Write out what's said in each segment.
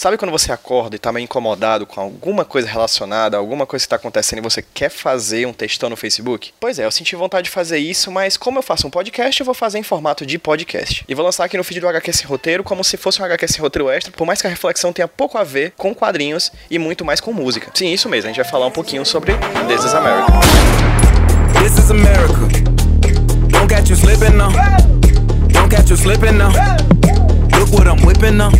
Sabe quando você acorda e tá meio incomodado com alguma coisa relacionada, alguma coisa que tá acontecendo e você quer fazer um textão no Facebook? Pois é, eu senti vontade de fazer isso, mas como eu faço um podcast, eu vou fazer em formato de podcast. E vou lançar aqui no feed do HQ Roteiro como se fosse um HQ Roteiro extra, por mais que a reflexão tenha pouco a ver com quadrinhos e muito mais com música. Sim, isso mesmo, a gente vai falar um pouquinho sobre This is America. This is America. Don't catch you slipping now. Don't catch you slipping now. Look what I'm whipping now.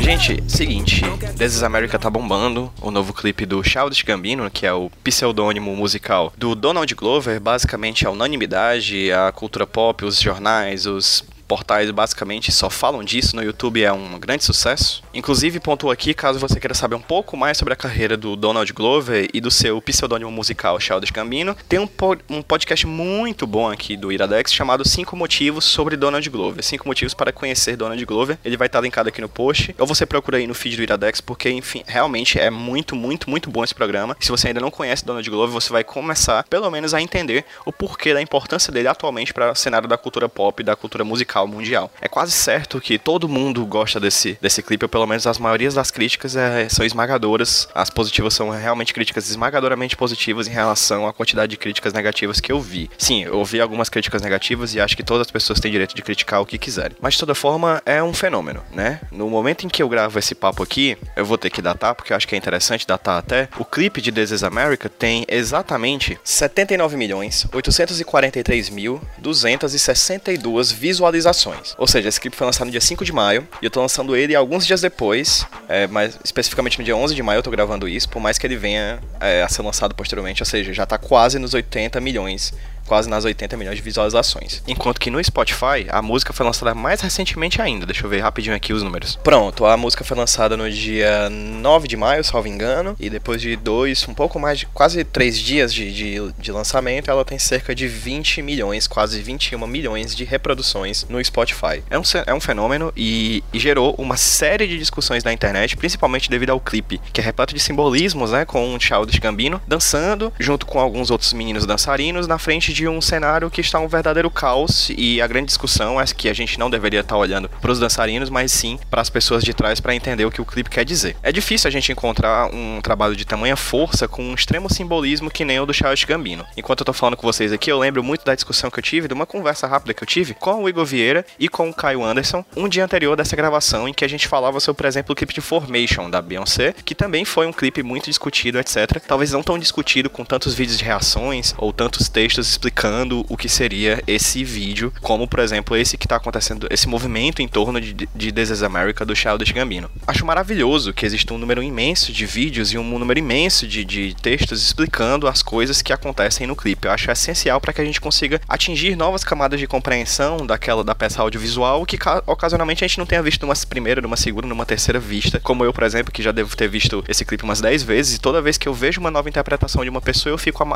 Gente, seguinte, This is America tá bombando, o novo clipe do Childish Gambino, que é o pseudônimo musical do Donald Glover, basicamente a unanimidade, a cultura pop, os jornais, os portais basicamente só falam disso, no YouTube é um grande sucesso. Inclusive, pontuo aqui, caso você queira saber um pouco mais sobre a carreira do Donald Glover e do seu pseudônimo musical Childish Gambino, tem um, po um podcast muito bom aqui do Iradex chamado 5 Motivos sobre Donald Glover. 5 motivos para conhecer Donald Glover. Ele vai estar linkado aqui no post. Ou você procura aí no feed do Iradex, porque, enfim, realmente é muito, muito, muito bom esse programa. Se você ainda não conhece Donald Glover, você vai começar, pelo menos, a entender o porquê da importância dele atualmente para o cenário da cultura pop e da cultura musical musical mundial. É quase certo que todo mundo gosta desse, desse clipe, ou pelo menos as maiorias das críticas é, são esmagadoras. As positivas são realmente críticas esmagadoramente positivas em relação à quantidade de críticas negativas que eu vi. Sim, eu vi algumas críticas negativas e acho que todas as pessoas têm direito de criticar o que quiserem. Mas de toda forma, é um fenômeno, né? No momento em que eu gravo esse papo aqui, eu vou ter que datar, porque eu acho que é interessante datar até. O clipe de This is America tem exatamente 79 milhões 843 mil 262 visualizações visualizações. Ou seja, esse clipe foi lançado no dia 5 de maio e eu tô lançando ele alguns dias depois, é, mas especificamente no dia 11 de maio eu tô gravando isso, por mais que ele venha é, a ser lançado posteriormente, ou seja, já tá quase nos 80 milhões quase nas 80 milhões de visualizações. Enquanto que no Spotify, a música foi lançada mais recentemente ainda. Deixa eu ver rapidinho aqui os números. Pronto, a música foi lançada no dia 9 de maio, salvo engano, e depois de dois, um pouco mais de quase três dias de, de, de lançamento, ela tem cerca de 20 milhões, quase 21 milhões de reproduções no Spotify. É um, é um fenômeno e, e gerou uma série de discussões na internet, principalmente devido ao clipe, que é repleto de simbolismos, né, com o Childish Gambino dançando junto com alguns outros meninos dançarinos na frente de de um cenário que está um verdadeiro caos e a grande discussão é que a gente não deveria estar olhando para os dançarinos, mas sim para as pessoas de trás para entender o que o clipe quer dizer. É difícil a gente encontrar um trabalho de tamanha força com um extremo simbolismo que nem o do Charles Gambino. Enquanto eu tô falando com vocês aqui, eu lembro muito da discussão que eu tive, de uma conversa rápida que eu tive com o Igor Vieira e com o Caio Anderson, um dia anterior dessa gravação em que a gente falava sobre, por exemplo, o clipe de Formation da Beyoncé, que também foi um clipe muito discutido, etc. Talvez não tão discutido com tantos vídeos de reações ou tantos textos explicando o que seria esse vídeo, como por exemplo esse que está acontecendo, esse movimento em torno de, de This is America do Childish Gambino. Acho maravilhoso que existe um número imenso de vídeos e um número imenso de, de textos explicando as coisas que acontecem no clipe. Eu acho essencial para que a gente consiga atingir novas camadas de compreensão daquela da peça audiovisual que ocasionalmente a gente não tenha visto numa primeira, numa segunda, numa terceira vista, como eu, por exemplo, que já devo ter visto esse clipe umas 10 vezes e toda vez que eu vejo uma nova interpretação de uma pessoa eu fico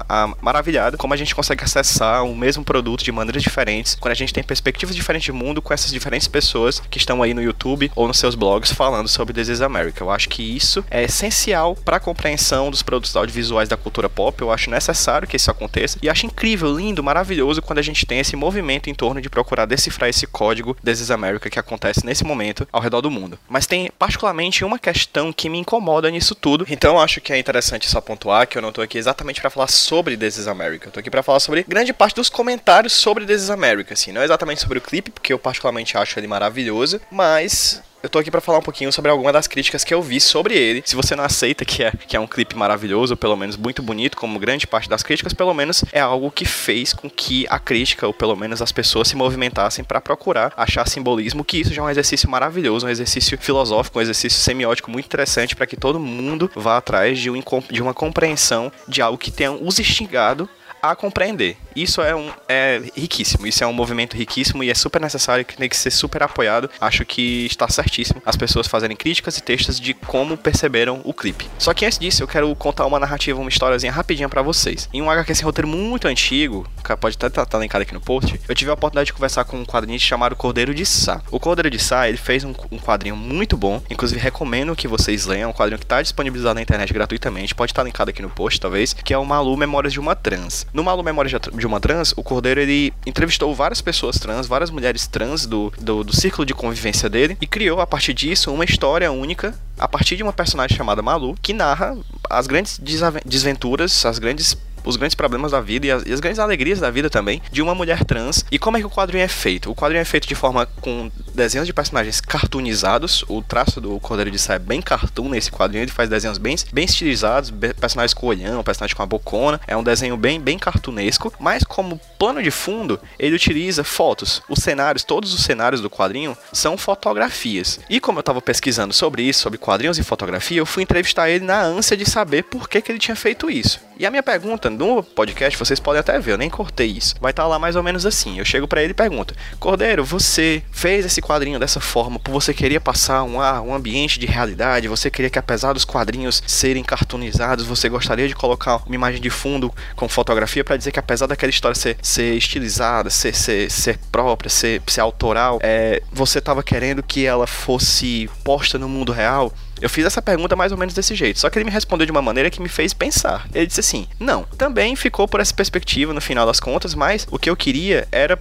maravilhado como a gente consegue acessar o mesmo produto de maneiras diferentes, quando a gente tem perspectivas diferentes de mundo com essas diferentes pessoas que estão aí no YouTube ou nos seus blogs falando sobre This is America. Eu acho que isso é essencial para a compreensão dos produtos audiovisuais da cultura pop. Eu acho necessário que isso aconteça e acho incrível, lindo, maravilhoso quando a gente tem esse movimento em torno de procurar decifrar esse código This is America que acontece nesse momento ao redor do mundo. Mas tem particularmente uma questão que me incomoda nisso tudo. Então acho que é interessante só pontuar que eu não tô aqui exatamente para falar sobre This is America. Eu tô aqui para falar sobre grande parte dos comentários sobre This is America, assim, não exatamente sobre o clipe, porque eu particularmente acho ele maravilhoso, mas eu tô aqui para falar um pouquinho sobre alguma das críticas que eu vi sobre ele. Se você não aceita que é, que é um clipe maravilhoso, ou pelo menos muito bonito, como grande parte das críticas, pelo menos é algo que fez com que a crítica, ou pelo menos as pessoas se movimentassem para procurar achar simbolismo, que isso já é um exercício maravilhoso, um exercício filosófico, um exercício semiótico muito interessante para que todo mundo vá atrás de, um, de uma compreensão de algo que tenha os instigado a compreender. Isso é, um, é riquíssimo, isso é um movimento riquíssimo e é super necessário que tem que ser super apoiado. Acho que está certíssimo as pessoas fazerem críticas e textos de como perceberam o clipe. Só que antes disso, eu quero contar uma narrativa, uma historiazinha rapidinha para vocês. Em um HQ sem roteiro muito antigo, pode até estar tá, tá linkado aqui no post, eu tive a oportunidade de conversar com um quadrinista chamado Cordeiro de Sá. O Cordeiro de Sá, ele fez um, um quadrinho muito bom, inclusive recomendo que vocês leiam, é um quadrinho que está disponibilizado na internet gratuitamente, pode estar tá linkado aqui no post, talvez, que é o Malu Memórias de uma Trans. No Malu Memória de uma Trans, o Cordeiro ele entrevistou várias pessoas trans, várias mulheres trans do, do, do círculo de convivência dele e criou a partir disso uma história única a partir de uma personagem chamada Malu que narra as grandes desventuras, as grandes os grandes problemas da vida e as, e as, grandes alegrias da vida também de uma mulher trans. E como é que o quadrinho é feito? O quadrinho é feito de forma com desenhos de personagens cartoonizados. O traço do Cordeiro de Sá é bem cartoon nesse quadrinho. Ele faz desenhos bem, bem estilizados, personagens com olhão, personagem com a bocona. É um desenho bem, bem cartunesco. Mas como plano de fundo, ele utiliza fotos. Os cenários, todos os cenários do quadrinho são fotografias. E como eu estava pesquisando sobre isso, sobre quadrinhos e fotografia, eu fui entrevistar ele na ânsia de saber por que, que ele tinha feito isso. E a minha pergunta no podcast, vocês podem até ver, eu nem cortei isso. Vai estar tá lá mais ou menos assim. Eu chego para ele e pergunto: Cordeiro, você fez esse quadrinho dessa forma por você queria passar um, ar, um ambiente de realidade? Você queria que, apesar dos quadrinhos serem cartoonizados, você gostaria de colocar uma imagem de fundo com fotografia para dizer que, apesar daquela história ser, ser estilizada, ser, ser, ser própria, ser, ser autoral, é, você estava querendo que ela fosse posta no mundo real? Eu fiz essa pergunta mais ou menos desse jeito, só que ele me respondeu de uma maneira que me fez pensar. Ele disse assim: não, também ficou por essa perspectiva no final das contas, mas o que eu queria era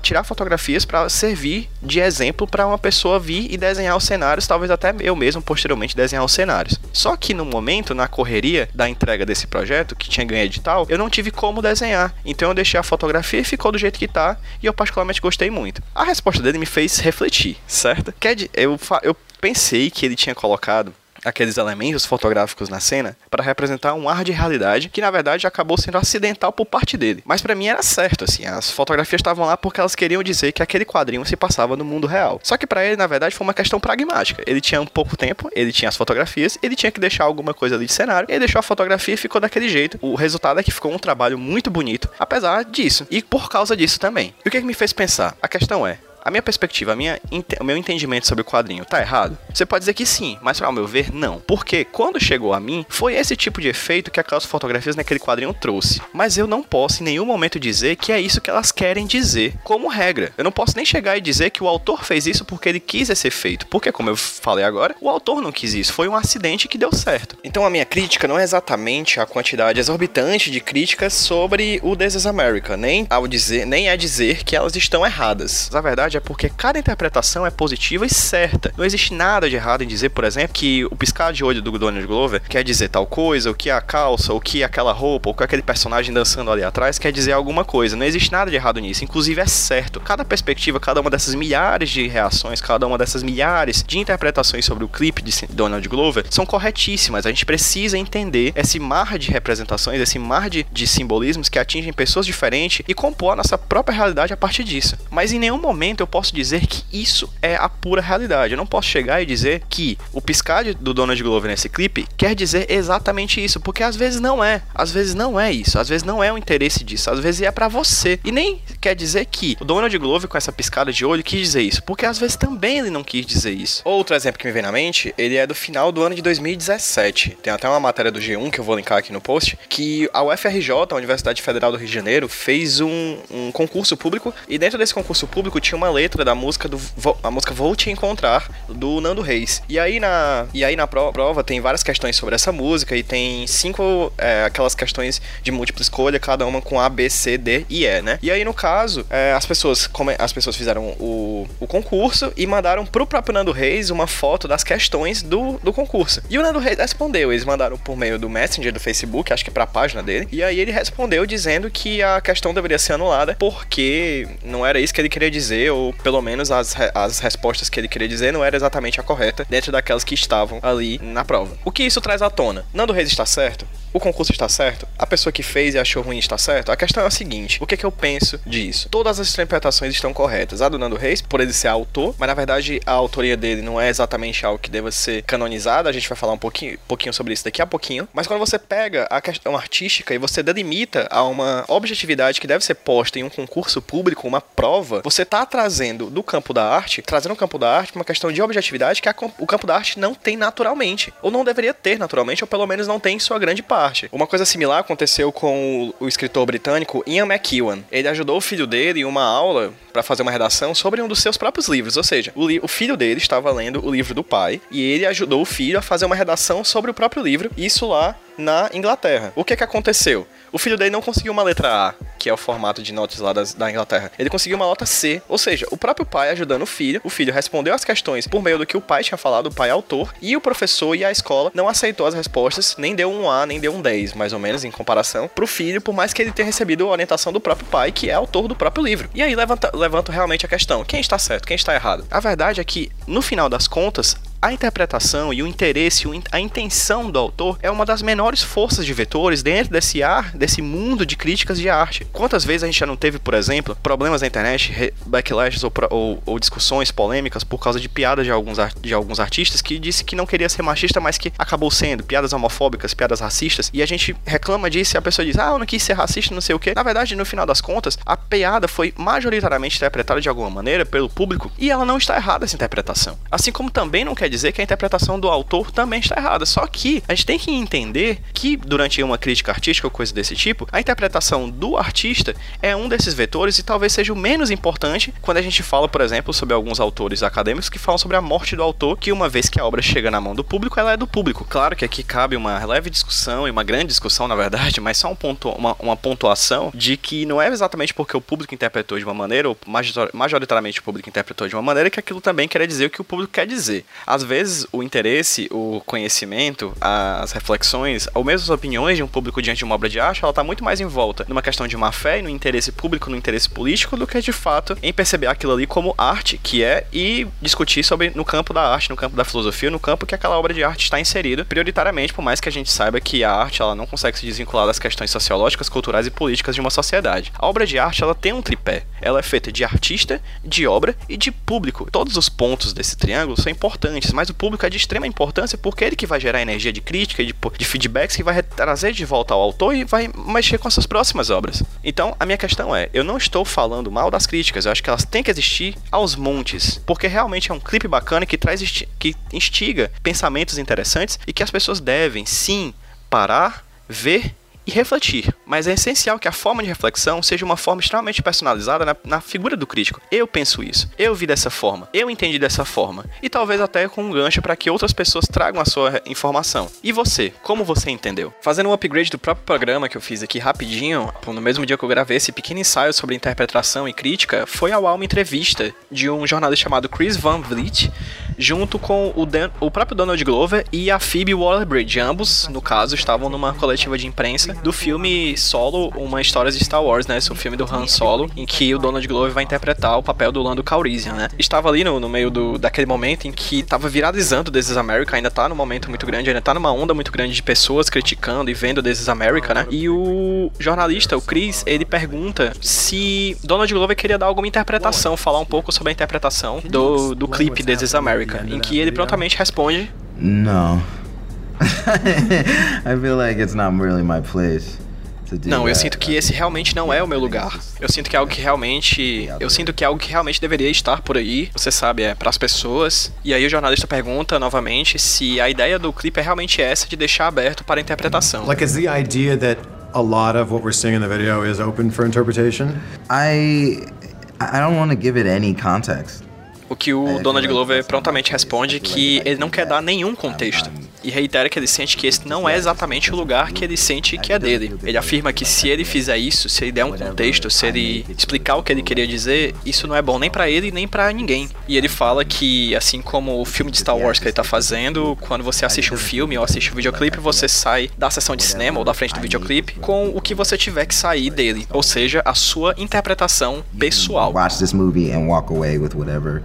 tirar fotografias para servir de exemplo para uma pessoa vir e desenhar os cenários, talvez até eu mesmo posteriormente desenhar os cenários. Só que no momento, na correria da entrega desse projeto, que tinha ganho edital, eu não tive como desenhar. Então eu deixei a fotografia e ficou do jeito que tá, e eu particularmente gostei muito. A resposta dele me fez refletir, certo? Quer eu, eu pensei que ele tinha colocado aqueles elementos fotográficos na cena para representar um ar de realidade que na verdade acabou sendo acidental por parte dele. Mas para mim era certo, assim, as fotografias estavam lá porque elas queriam dizer que aquele quadrinho se passava no mundo real. Só que para ele, na verdade, foi uma questão pragmática. Ele tinha um pouco tempo, ele tinha as fotografias, ele tinha que deixar alguma coisa ali de cenário, ele deixou a fotografia e ficou daquele jeito. O resultado é que ficou um trabalho muito bonito, apesar disso. E por causa disso também. E o que, é que me fez pensar? A questão é, a minha perspectiva, a minha, o meu entendimento sobre o quadrinho tá errado? Você pode dizer que sim, mas ao meu ver, não. Porque quando chegou a mim, foi esse tipo de efeito que aquelas fotografias naquele quadrinho trouxe. Mas eu não posso em nenhum momento dizer que é isso que elas querem dizer como regra. Eu não posso nem chegar e dizer que o autor fez isso porque ele quis esse efeito. Porque, como eu falei agora, o autor não quis isso. Foi um acidente que deu certo. Então a minha crítica não é exatamente a quantidade exorbitante de críticas sobre o This is America, nem ao dizer, nem é dizer que elas estão erradas. Na verdade, verdade é porque cada interpretação é positiva e certa. Não existe nada de errado em dizer, por exemplo, que o piscar de olho do Donald Glover quer dizer tal coisa, o que a calça, o que aquela roupa, o que aquele personagem dançando ali atrás quer dizer alguma coisa. Não existe nada de errado nisso. Inclusive é certo. Cada perspectiva, cada uma dessas milhares de reações, cada uma dessas milhares de interpretações sobre o clipe de Donald Glover são corretíssimas. A gente precisa entender esse mar de representações, esse mar de, de simbolismos que atingem pessoas diferentes e compor a nossa própria realidade a partir disso. Mas em nenhum momento eu posso dizer que isso é a pura realidade. Eu não posso chegar e dizer que o piscar do Donald Glover nesse clipe quer dizer exatamente isso, porque às vezes não é. Às vezes não é isso. Às vezes não é o interesse disso. Às vezes é para você. E nem quer dizer que o Donald Glover com essa piscada de olho quis dizer isso, porque às vezes também ele não quis dizer isso. Outro exemplo que me vem na mente, ele é do final do ano de 2017. Tem até uma matéria do G1 que eu vou linkar aqui no post, que a UFRJ, a Universidade Federal do Rio de Janeiro, fez um, um concurso público e dentro desse concurso público tinha uma letra da música do a música Vou Te Encontrar do Nando Reis. E aí na e aí na prova tem várias questões sobre essa música e tem cinco é, aquelas questões de múltipla escolha, cada uma com A, B, C, D e E, né? E aí no caso é, as pessoas como as pessoas fizeram o, o concurso e mandaram pro próprio Nando Reis uma foto das questões do, do concurso. E o Nando Reis respondeu, eles mandaram por meio do Messenger do Facebook, acho que para a página dele. E aí ele respondeu dizendo que a questão deveria ser anulada porque não era isso que ele queria dizer ou pelo menos as, as respostas que ele queria dizer não era exatamente a correta dentro daquelas que estavam ali na prova. O que isso traz à tona? Nando Reis está certo? O concurso está certo? A pessoa que fez e achou ruim está certo? A questão é a seguinte: o que, é que eu penso disso? Todas as interpretações estão corretas. A do Nando Reis, por ele ser autor, mas na verdade a autoria dele não é exatamente algo que deva ser canonizada. A gente vai falar um pouquinho, pouquinho sobre isso daqui a pouquinho. Mas quando você pega a questão artística e você delimita a uma objetividade que deve ser posta em um concurso público, uma prova, você está trazendo do campo da arte, trazendo o campo da arte uma questão de objetividade que a, o campo da arte não tem naturalmente. Ou não deveria ter naturalmente, ou pelo menos não tem em sua grande parte Uma coisa similar aconteceu com o, escritor britânico Ian McEwan. Ele ajudou o filho dele em uma aula para fazer uma redação sobre um dos seus próprios livros, ou seja, o, o, filho dele estava lendo o livro do pai e ele ajudou o filho a fazer uma redação sobre o próprio livro, isso lá na Inglaterra. O que que aconteceu? O filho dele não conseguiu uma letra A, que é o formato de notas lá das, da Inglaterra. Ele conseguiu uma nota C, ou seja, o próprio pai ajudando o filho. O filho respondeu as questões por meio do que o pai tinha falado, o pai é autor, e o professor e a escola não aceitou as respostas, nem deu um A, nem deu um 10, mais ou menos, em comparação, pro filho, por mais que ele tenha recebido a orientação do próprio pai, que é autor do próprio livro. E aí levanta realmente a questão: quem está certo, quem está errado? A verdade é que, no final das contas, a interpretação e o interesse, a intenção do autor é uma das menores forças de vetores dentro desse ar, desse mundo de críticas de arte. Quantas vezes a gente já não teve, por exemplo, problemas na internet, backlashes ou, ou, ou discussões polêmicas por causa de piadas de alguns, de alguns artistas que disse que não queria ser machista, mas que acabou sendo, piadas homofóbicas, piadas racistas, e a gente reclama disso e a pessoa diz, ah, eu não quis ser racista, não sei o que. Na verdade, no final das contas, a piada foi majoritariamente interpretada de alguma maneira pelo público e ela não está errada essa interpretação. Assim como também não quer dizer que a interpretação do autor também está errada. Só que a gente tem que entender que, durante uma crítica artística ou coisa desse tipo, a interpretação do artista é um desses vetores e talvez seja o menos importante quando a gente fala, por exemplo, sobre alguns autores acadêmicos que falam sobre a morte do autor, que uma vez que a obra chega na mão do público, ela é do público. Claro que aqui cabe uma leve discussão e uma grande discussão, na verdade, mas só um ponto, uma, uma pontuação de que não é exatamente porque o público interpretou de uma maneira, ou majoritariamente o público interpretou de uma maneira, que aquilo também quer dizer o que o público quer dizer. Às vezes, o interesse, o conhecimento, as reflexões, ou mesmo as opiniões de um público diante de uma obra de arte, ela está muito mais em volta numa questão de má fé e no interesse público, no interesse político, do que de fato em perceber aquilo ali como arte, que é, e discutir sobre no campo da arte, no campo da filosofia, no campo que aquela obra de arte está inserida, prioritariamente, por mais que a gente saiba que a arte ela não consegue se desvincular das questões sociológicas, culturais e políticas de uma sociedade. A obra de arte ela tem um tripé. Ela é feita de artista, de obra e de público. Todos os pontos desse triângulo são importantes, mas o público é de extrema importância porque é ele que vai gerar energia de crítica, de, de feedbacks, que vai trazer de volta ao autor e vai mexer com as suas próximas obras. Então, a minha questão é: eu não estou falando mal das críticas, eu acho que elas têm que existir aos montes, porque realmente é um clipe bacana que traz que instiga pensamentos interessantes e que as pessoas devem sim parar, ver e refletir. Mas é essencial que a forma de reflexão seja uma forma extremamente personalizada na, na, figura do crítico. Eu penso isso, eu vi dessa forma, eu entendi dessa forma. E talvez até com um gancho para que outras pessoas tragam a sua informação. E você, como você entendeu? Fazendo um upgrade do próprio programa que eu fiz aqui rapidinho, no mesmo dia que eu gravei esse pequeno ensaio sobre interpretação e crítica, foi ao uma entrevista de um jornalista chamado Chris Van Vliet, junto com o, Dan, o próprio Donald Glover e a Phoebe Waller-Bridge. Ambos, no caso, estavam numa coletiva de imprensa do filme Solo, uma história de Star Wars, né? Esse é o filme do Han Solo, em que o Donald Glover vai interpretar o papel do Lando Calrissian, né? Estava ali no, no meio do, daquele momento em que estava viralizando This is America, ainda tá num momento muito grande, ainda tá numa onda muito grande de pessoas criticando e vendo This is America, né? E o jornalista, o Chris, ele pergunta se Donald Glover queria dar alguma interpretação, falar um pouco sobre a interpretação do, do clipe This is America, em que ele prontamente responde: Não. I feel like it's not really my place. Não, eu sinto que esse realmente não é o meu lugar. Eu sinto que é algo que realmente, eu sinto que é algo que realmente deveria estar por aí. Você sabe, é para as pessoas. E aí o jornalista pergunta novamente se a ideia do clipe é realmente essa de deixar aberto para a interpretação. Like is the idea that a lot of what we're seeing in the video is open for interpretation? I I don't want to give it any context. O que o Donald Glover prontamente responde que ele não quer dar nenhum contexto. E reitera que ele sente que esse não é exatamente o lugar que ele sente que é dele. Ele afirma que se ele fizer isso, se ele der um contexto, se ele explicar o que ele queria dizer, isso não é bom nem para ele nem para ninguém. E ele fala que, assim como o filme de Star Wars que ele tá fazendo, quando você assiste um filme ou assiste um videoclipe, você sai da sessão de cinema ou da frente do videoclipe com o que você tiver que sair dele, ou seja, a sua interpretação pessoal. Watch this movie and walk away with whatever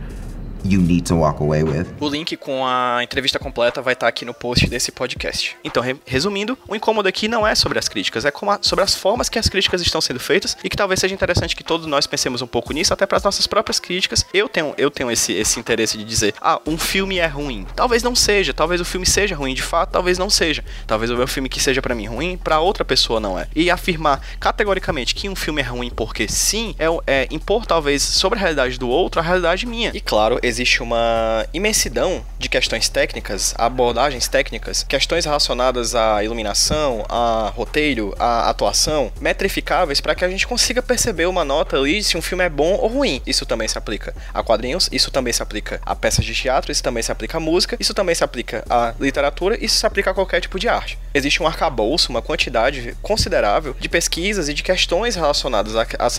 you need to walk away with. O link com a entrevista completa vai estar aqui no post desse podcast. Então, re resumindo, o incômodo aqui não é sobre as críticas, é a, sobre as formas que as críticas estão sendo feitas e que talvez seja interessante que todos nós pensemos um pouco nisso, até para as nossas próprias críticas. Eu tenho, eu tenho esse, esse interesse de dizer, ah, um filme é ruim. Talvez não seja, talvez o filme seja ruim de fato, talvez não seja. Talvez o meu filme que seja para mim ruim, para outra pessoa não é. E afirmar categoricamente que um filme é ruim porque sim, é, é impor talvez sobre a realidade do outro a realidade minha. E claro, existe uma imensidão de questões técnicas, abordagens técnicas, questões relacionadas à iluminação, a roteiro, a atuação, metrificáveis para que a gente consiga perceber uma nota ali se um filme é bom ou ruim. Isso também se aplica a quadrinhos, isso também se aplica a peças de teatro, isso também se aplica a música, isso também se aplica à literatura, isso se aplica a qualquer tipo de arte. Existe um arcabouço, uma quantidade considerável de pesquisas e de questões relacionadas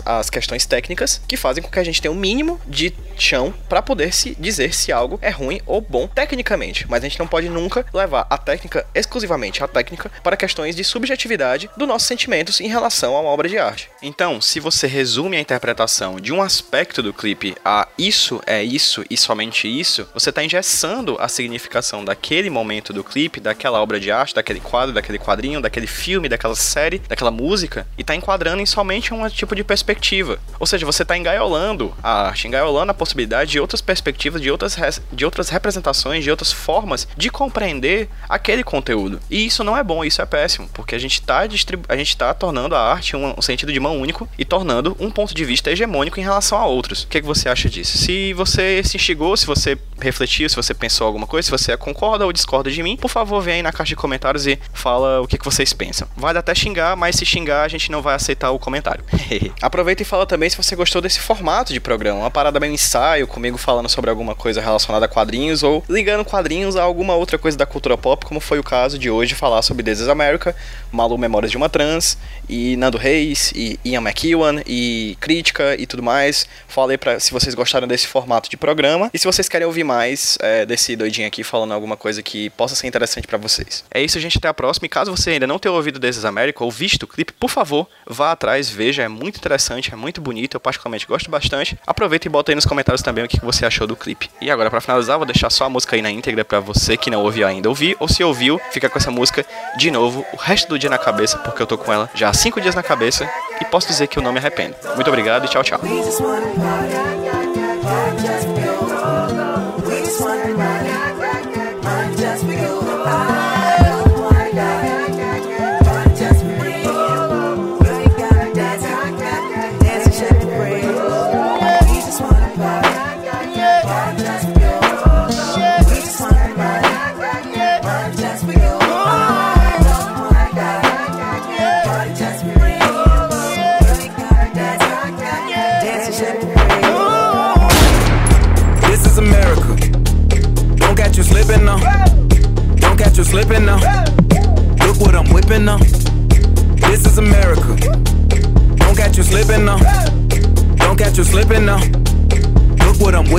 às questões técnicas que fazem com que a gente tenha um mínimo de chão para poder se dizer se algo é ruim ou bom tecnicamente, mas a gente não pode nunca levar a técnica exclusivamente a técnica para questões de subjetividade dos nossos sentimentos em relação a uma obra de arte. Então, se você resume a interpretação de um aspecto do clipe a isso é isso e somente isso, você está engessando a significação daquele momento do clipe, daquela obra de arte, daquele quadro, daquele quadrinho, daquele filme, daquela série, daquela música e está enquadrando em somente um tipo de perspectiva. Ou seja, você está engaiolando a arte, engaiolando a possibilidade de outras perspectivas, de outras, de outras representações, de outras formas de compreender aquele conteúdo. E isso não é bom, isso é péssimo, porque a gente está a gente tá tornando a arte um, um, sentido de mão único e tornando um ponto de vista hegemônico em relação a outros. O que, é que você acha disso? Se você se instigou, se você refletiu, se você pensou alguma coisa, se você concorda ou discorda de mim, por favor, vem aí na caixa de comentários e fala o que, que vocês pensam. Vai até xingar, mas se xingar, a gente não vai aceitar o comentário. Aproveita e fala também se você gostou desse formato de programa, uma parada bem ensaio, comigo falando sobre alguma coisa relacionada a quadrinhos ou ligando quadrinhos a alguma outra coisa da cultura pop, como foi o caso de hoje falar sobre This is America, Malu Memórias de uma Trans, e Nando Reis, e Ian McEwan, e Crítica e tudo mais. Falei para se vocês gostaram desse formato de programa e se vocês querem ouvir mais é, desse doidinho aqui falando alguma coisa que possa ser interessante para vocês. É isso, gente. Até a próxima. E caso você ainda não tenha ouvido This is America ou visto o clipe, por favor, vá atrás, veja. É muito interessante, é muito bonito. Eu particularmente gosto bastante. Aproveita e bota aí nos comentários também o que você achou do clipe. E agora, para finalizar, vou deixar só a música aí na íntegra para você que não ouviu ainda ouvir, ou se ouviu, fica com essa música de novo o resto do dia na cabeça, porque eu tô com ela já há cinco dias na cabeça e posso dizer que eu não me arrependo. Muito obrigado e tchau, tchau. slipping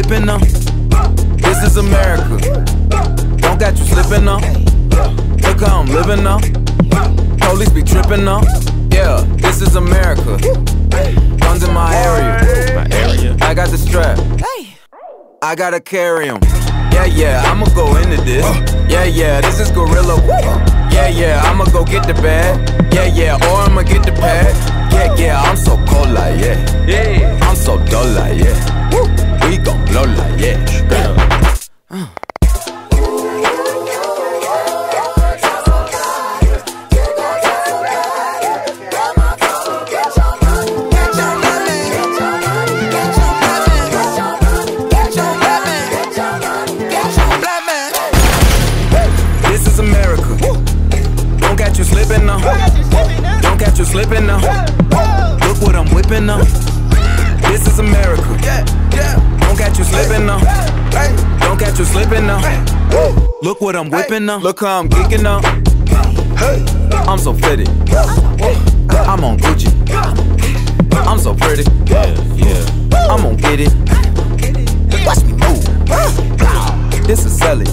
Look what now. This is America. Don't got you slipping now. Look how I'm living now. Police be tripping now. Yeah, this is America. Guns in my area. My area. I got the strap. I gotta carry 'em. Yeah, yeah, I'ma go into this. Yeah, yeah, this is Gorilla. Yeah, yeah, I'ma go get the bag. Yeah, yeah, or I'ma get the pad. Yeah, yeah, I'm so cold like yeah. Yeah, I'm so dull like yeah. We gon' blow like yeah. Uh. You slipping now. You. Look what I'm whipping now. This is America. Don't catch you slipping now. Don't catch you slipping now. Look what I'm whipping now. Look how I'm geeking now. I'm so fitted. I'm on Gucci. I'm so pretty. Yeah, yeah. I'm gonna get it. Watch me move. This is Sally.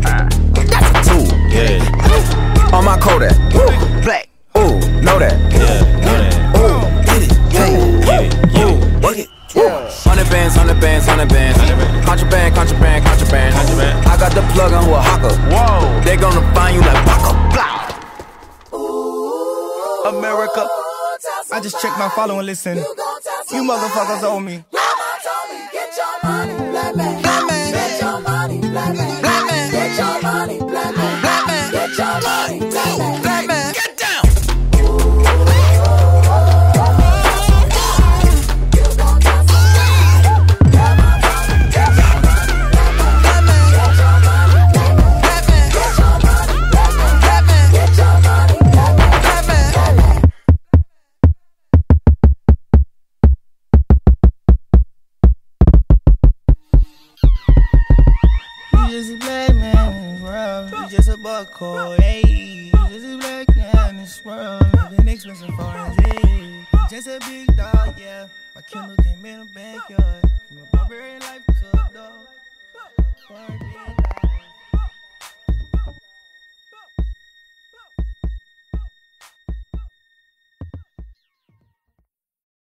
That's a tool. Yeah. On my Kodak. Black. Ooh, know that. Hundred bands, hundred bands. Contraband, contraband, contraband. contraband. I got the plug on who a hawker. Whoa, they gonna find you like Paco. America. I just checked my follow and listen. You motherfuckers owe me. Mama told me, get your money, black man. Black man. Get your money, black man. Living expensive foreign, hey. Just a big dog, yeah. My Kindle came in the backyard. From a barbarian life to a dog.